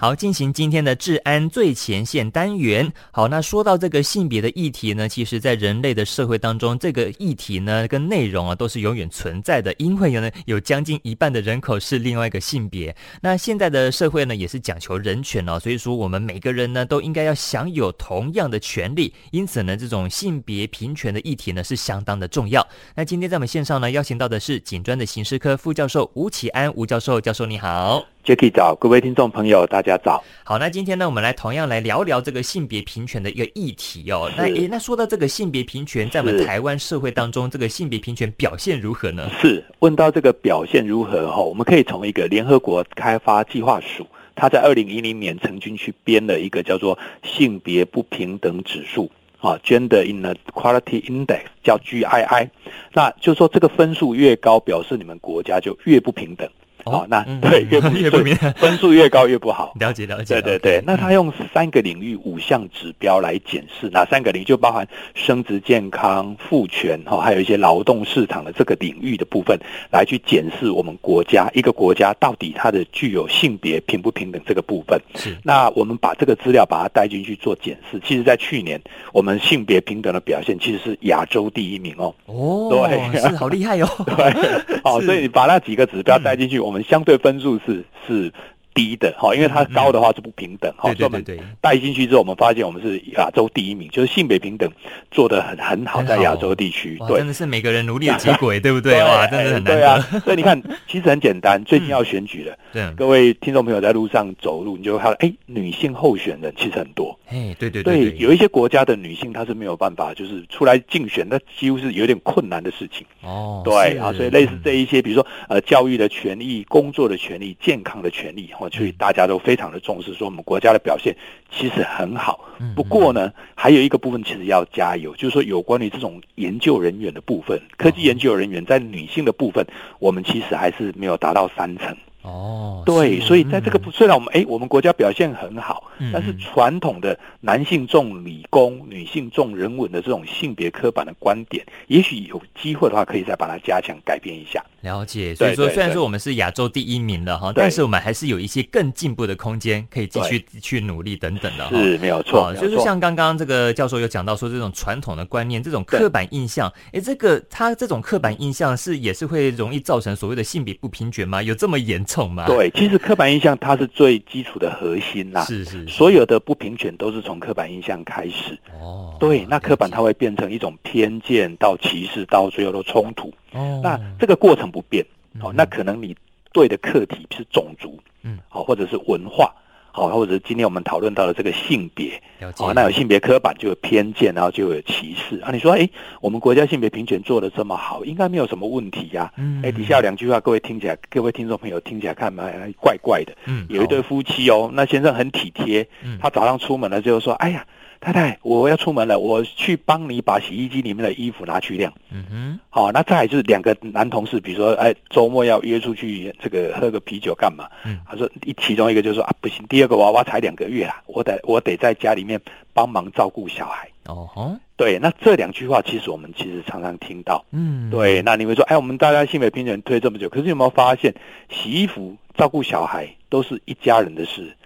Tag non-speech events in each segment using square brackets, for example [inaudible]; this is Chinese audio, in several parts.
好，进行今天的治安最前线单元。好，那说到这个性别的议题呢，其实在人类的社会当中，这个议题呢跟内容啊都是永远存在的，因为有呢有将近一半的人口是另外一个性别。那现在的社会呢也是讲求人权哦，所以说我们每个人呢都应该要享有同样的权利。因此呢，这种性别平权的议题呢是相当的重要。那今天在我们线上呢邀请到的是警专的刑事科副教授吴启安吴教授，教授你好。Jacky 早，各位听众朋友，大家早。好，那今天呢，我们来同样来聊聊这个性别平权的一个议题哦。那诶，那说到这个性别平权，在我们台湾社会当中，这个性别平权表现如何呢？是，问到这个表现如何哈，我们可以从一个联合国开发计划署，他在二零一零年曾经去编了一个叫做性别不平等指数啊，Gender Inequality Index，叫 GII。那就是说，这个分数越高，表示你们国家就越不平等。好、哦，那对越不越不明，[laughs] 分数越高越不好。了解了解。对对对，那他用三个领域五项指标来检视，哪三个领域就包含生殖健康、妇权哈，还有一些劳动市场的这个领域的部分，来去检视我们国家一个国家到底它的具有性别平不平等这个部分。是。那我们把这个资料把它带进去做检视，其实在去年我们性别平等的表现其实是亚洲第一名哦。哦，对，是好厉害哦。[laughs] 对，哦，[laughs] 所以你把那几个指标带进去，我们。相对分数是是低的哈，因为它高的话是不平等哈。所以我们带进去之后，我们发现我们是亚洲第一名，就是性别平等做的很很好，在亚洲地区。对，真的是每个人努力的结 [laughs] 果，对不对？哇，真的很难得。对啊，所以你看，其实很简单，最近要选举了。对，各位听众朋友在路上走路，你就会看到，哎，女性候选人其实很多。哎，对对对，有一些国家的女性她是没有办法，就是出来竞选，那几乎是有点困难的事情。哦，对啊，所以类似这一些，比如说呃，教育的权利、工作的权利、健康的权利，所以大家都非常的重视，说我们国家的表现其实很好。不过呢，还有一个部分其实要加油，就是说有关于这种研究人员的部分，科技研究人员在女性的部分，我们其实还是没有达到三成。哦，对，所以在这个虽然我们哎，我们国家表现很好，但是传统的男性重理工、女性重人文的这种性别刻板的观点，也许有机会的话，可以再把它加强改变一下。了解，所以说虽然说我们是亚洲第一名了哈，但是我们还是有一些更进步的空间，可以继续去努力等等的哈。是，没有错。就是像刚刚这个教授有讲到说，这种传统的观念、这种刻板印象，哎，这个他这种刻板印象是也是会容易造成所谓的性别不平权吗？有这么严重吗？对，其实刻板印象它是最基础的核心啦。是是。所有的不平权都是从刻板印象开始。哦。对，那刻板它会变成一种偏见，到歧视，到最后的冲突。哦，那这个过程不变，好、嗯，那可能你对的课题是种族，嗯，好，或者是文化，好，或者是今天我们讨论到的这个性别，哦，那有性别刻板就有偏见，然后就有歧视啊。你说，哎，我们国家性别平权做的这么好，应该没有什么问题呀、啊？嗯，哎，底下两句话，各位听起来，各位听众朋友听起来看嘛，怪怪的。嗯，有一对夫妻哦，那先生很体贴，他早上出门了就说，哎呀。太太，我要出门了，我去帮你把洗衣机里面的衣服拿去晾。嗯哼，好，那再来就是两个男同事，比如说，哎，周末要约出去这个喝个啤酒干嘛？嗯，他说一其中一个就说啊，不行，第二个娃娃才两个月啊，我得我得在家里面帮忙照顾小孩。哦吼，对，那这两句话其实我们其实常常听到。嗯，对，那你会说，哎，我们大家性别平等推这么久，可是有没有发现，洗衣服、照顾小孩都是一家人的事？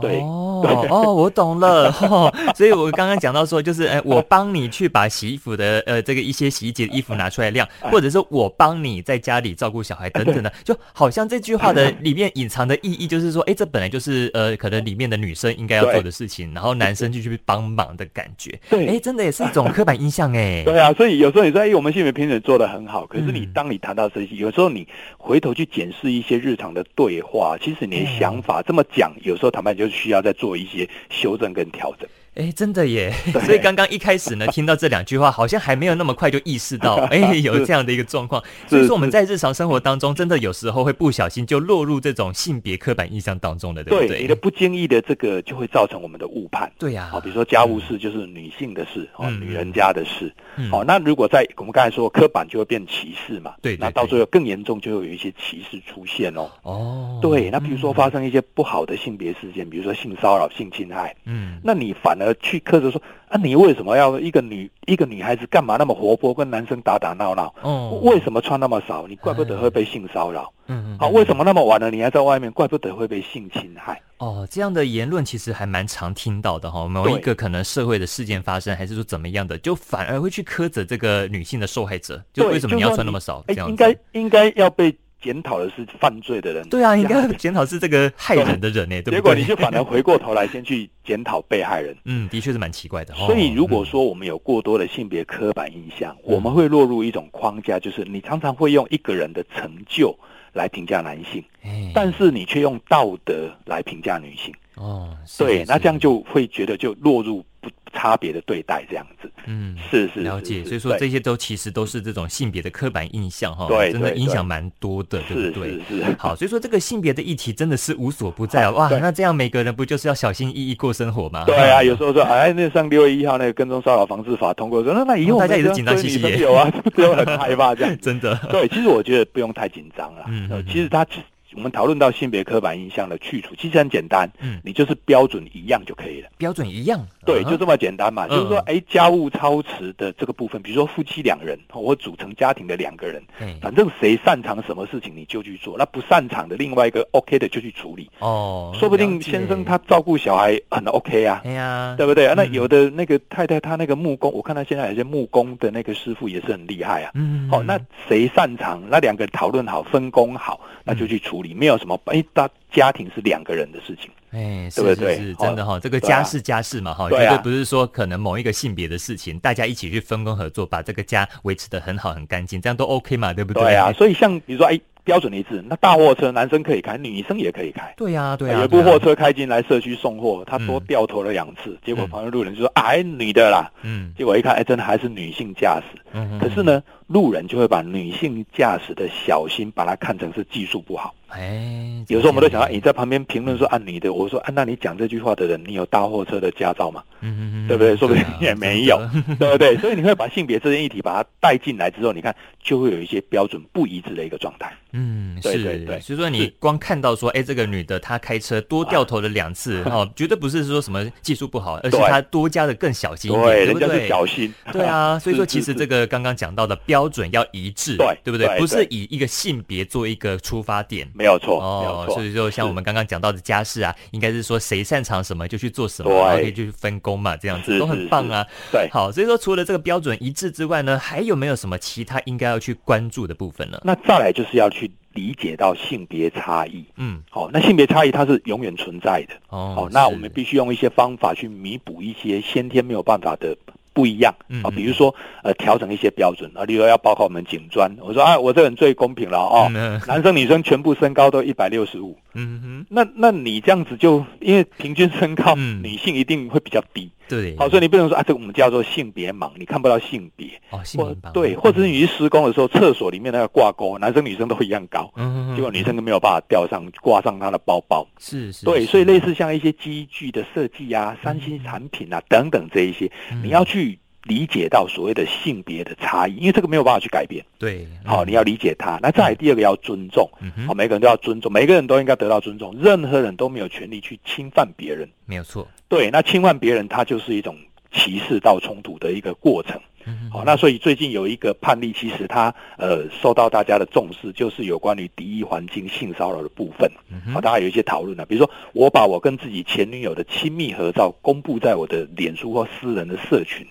对哦哦，我懂了，[laughs] 哦、所以我刚刚讲到说，就是哎，我帮你去把洗衣服的呃这个一些洗衣机的衣服拿出来晾，[laughs] 或者是我帮你在家里照顾小孩等等的，[laughs] 就好像这句话的里面隐藏的意义就是说，哎，这本来就是呃可能里面的女生应该要做的事情，然后男生就去帮忙的感觉。对，哎，真的也是一种刻板印象哎。对啊，所以有时候你说，哎，我们性别平等做的很好，可是你当你谈到这些，有时候你回头去检视一些日常的对话，其实你的想法这么讲，有时候坦白就需要再做一些修正跟调整。哎，真的耶！[laughs] 所以刚刚一开始呢，听到这两句话，好像还没有那么快就意识到，[laughs] 哎，有这样的一个状况。所以说我们在日常生活当中，真的有时候会不小心就落入这种性别刻板印象当中的，对不对？对，你的不经意的这个就会造成我们的误判。对呀，好，比如说家务事就是女性的事，哦，女人家的事。好，那如果在我们刚才说刻板，就会变歧视嘛。对，那到最后更严重，就会有一些歧视出现哦。哦，对，那比如说发生一些不好的性别事件，比如说性骚扰、性侵害，嗯，那你反反而去苛责说啊，你为什么要一个女一个女孩子干嘛那么活泼，跟男生打打闹闹？哦，为什么穿那么少？你怪不得会被性骚扰。嗯嗯。好，为什么那么晚了你还在外面？怪不得会被性侵害。哦，这样的言论其实还蛮常听到的哈。某一个可能社会的事件发生，还是说怎么样的，就反而会去苛责这个女性的受害者，就为什么你要穿那么少？这样应该应该要被。检讨的是犯罪的人，对啊，应该 [laughs] 检讨是这个害人的人呢，对不对？结果你就反而回过头来先去检讨被害人，[laughs] 嗯，的确是蛮奇怪的。所以如果说我们有过多的性别刻板印象，嗯、我们会落入一种框架，就是你常常会用一个人的成就来评价男性，嗯、但是你却用道德来评价女性。哦，对，那这样就会觉得就落入不差别的对待这样子，嗯，是是了解，所以说这些都其实都是这种性别的刻板印象哈，对，真的影响蛮多的，对不对？是 [laughs] 好，所以说这个性别的议题真的是无所不在啊！哇，那这样每个人不就是要小心翼翼过生活吗？对啊，[laughs] 有时候说哎，那上六月一号那个跟踪骚扰防治法通过说，那 [laughs] 那以后大家也是紧张兮兮，有啊，不用很害怕这样，真的。对，其实我觉得不用太紧张了，嗯，其实他。我们讨论到性别刻板印象的去除，其实很简单，嗯，你就是标准一样就可以了。标准一样，对，就这么简单嘛。就是说，哎，家务操持的这个部分，比如说夫妻两人或组成家庭的两个人，反正谁擅长什么事情你就去做，那不擅长的另外一个 OK 的就去处理。哦，说不定先生他照顾小孩很 OK 啊，对呀，对不对？那有的那个太太她那个木工，我看她现在有些木工的那个师傅也是很厉害啊。嗯，好，那谁擅长？那两个人讨论好，分工好，那就去处理。没有什么，哎，大家庭是两个人的事情，哎，对不对？是真的哈，这个家是家事嘛，哈，绝对不是说可能某一个性别的事情，大家一起去分工合作，把这个家维持的很好很干净，这样都 OK 嘛，对不对？对啊，所以像比如说，哎。标准一致，那大货车男生可以开，女生也可以开。对呀，对呀。有一部货车开进来社区送货，他多掉头了两次，结果旁边路人就说：“哎，女的啦。”嗯，结果一看，哎，真的还是女性驾驶。嗯，可是呢，路人就会把女性驾驶的小心，把它看成是技术不好。哎，有时候我们都想到，你在旁边评论说：“按你的。”我说：“啊，那你讲这句话的人，你有大货车的驾照吗？”嗯嗯嗯，对不对？说不定也没有，对不对？所以你会把性别这件议题把它带进来之后，你看就会有一些标准不一致的一个状态。嗯，对对对，所以说你光看到说，哎，这个女的她开车多掉头了两次，哦，绝对不是说什么技术不好，[laughs] 而是她多加的更小心一点，对不对？小心，对啊，[laughs] 所以说其实这个刚刚讲到的标准要一致，对，对不对？不是以一个性别做一个出发点，没有错，哦，所以就像我们刚刚讲到的家事啊，应该是说谁擅长什么就去做什么，然后可以去分工嘛，这样子都很棒啊。对，好，所以说除了这个标准一致之外呢，还有没有什么其他应该要去关注的部分呢？那再来就是要去。理解到性别差异，嗯，好、哦，那性别差异它是永远存在的，哦，那我们必须用一些方法去弥补一些先天没有办法的不一样，啊、比如说呃调整一些标准啊，例如要报考我们警专，我说啊，我这人最公平了哦，嗯、[laughs] 男生女生全部身高都一百六十五，嗯哼，那那你这样子就因为平均身高、嗯、女性一定会比较低。对，好，所以你不能说啊，这个我们叫做性别盲，你看不到性别哦，性别盲。对，或者是你去施工的时候，厕所里面那个挂钩，男生女生都一样高，嗯，结果女生都没有办法吊上挂上她的包包，是是，对，所以类似像一些机具的设计啊、三星产品啊等等这一些，你要去理解到所谓的性别的差异，因为这个没有办法去改变，对，好，你要理解他。那再来第二个要尊重，好，每个人都要尊重，每个人都应该得到尊重，任何人都没有权利去侵犯别人，没有错。对，那侵犯别人，他就是一种歧视到冲突的一个过程。好，那所以最近有一个判例，其实它呃受到大家的重视，就是有关于敌意环境性骚扰的部分。好，大家有一些讨论呢，比如说我把我跟自己前女友的亲密合照公布在我的脸书或私人的社群，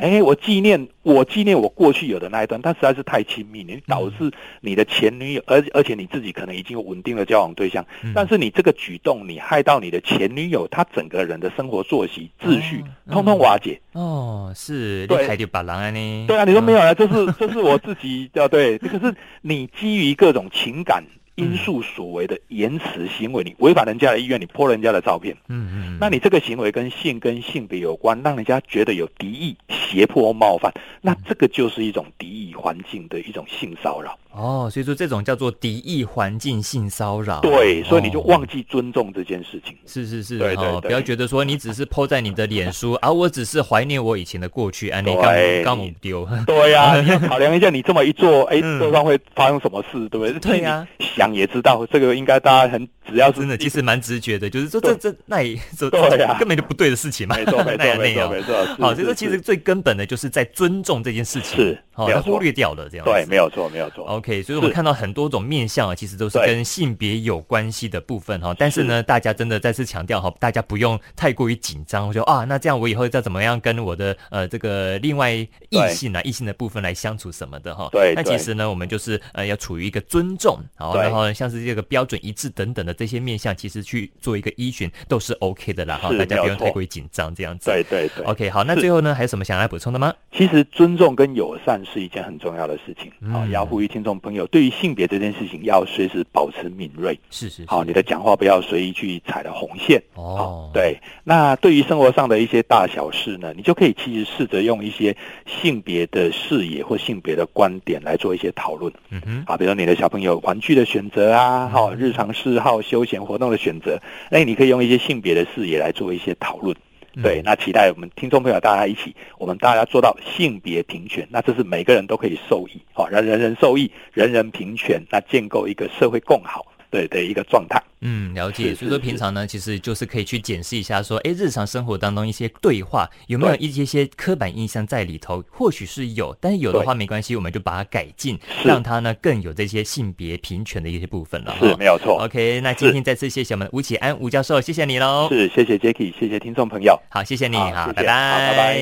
哎，我纪念我纪念我过去有的那一段，但实在是太亲密，你导致你的前女友，而而且你自己可能已经有稳定的交往对象，但是你这个举动，你害到你的前女友，她整个人的生活作息秩序通通瓦解。哦，是，对。对啊，你说没有啊？这是这是我自己啊对，[laughs] 可是你基于各种情感因素所为的言辞行为，你违反人家的意愿，你 po 人家的照片，嗯嗯，那你这个行为跟性跟性别有关，让人家觉得有敌意、胁迫、冒犯，那这个就是一种敌意环境的一种性骚扰。哦，所以说这种叫做敌意环境性骚扰。对，所以你就忘记尊重这件事情。是是是，对对对，不要觉得说你只是 po 在你的脸书，而我只是怀念我以前的过去，啊，你刚刚母丢。对呀，[laughs] 你要考量一下，你这么一做，哎，对方会发生什么事，对不对？对呀，想也知道，这个应该大家很。只要是真的，其实蛮直觉的，就是说这这那也这根本就不对的事情嘛。没错没错没错没错。[laughs] 好，所以说其实最根本的就是在尊重这件事情，是好，他忽略掉了这样。对，没有错没有错。OK，所以我们看到很多种面相啊，其实都是跟性别有关系的部分哈。但是呢，大家真的再次强调哈，大家不用太过于紧张，说啊，那这样我以后要怎么样跟我的呃这个另外异性啊异性的部分来相处什么的哈。对。那其实呢，我们就是呃要处于一个尊重，好，然后像是这个标准一致等等的这些面相，其实。去做一个依循都是 OK 的啦，哈，大家不用太过于紧张这样子。对对对，OK，好，那最后呢，还有什么想要补充的吗？其实尊重跟友善是一件很重要的事情，好，要呼吁听众朋友，对于性别这件事情要随时保持敏锐，是是，好，你的讲话不要随意去踩了红线。哦。对，那对于生活上的一些大小事呢，你就可以其实试着用一些性别的视野或性别的观点来做一些讨论，嗯哼，啊，比如说你的小朋友玩具的选择啊，好，日常嗜好、休闲活动的选择，哎你可以用一些性别的视野来做一些讨论，对，那期待我们听众朋友大家一起，我们大家做到性别平权，那这是每个人都可以受益，好，让人人受益，人人平权，那建构一个社会共好。对的一个状态，嗯，了解。所以说平常呢，其实就是可以去检视一下，说，哎，日常生活当中一些对话有没有一些些刻板印象在里头？或许是有，但是有的话没关系，我们就把它改进，让它呢更有这些性别平权的一些部分了。是，没有错。OK，那今天再次谢谢我们吴启安吴教授，谢谢你喽。是，谢谢 Jacky，谢谢听众朋友。好，谢谢你，好，拜拜，拜拜。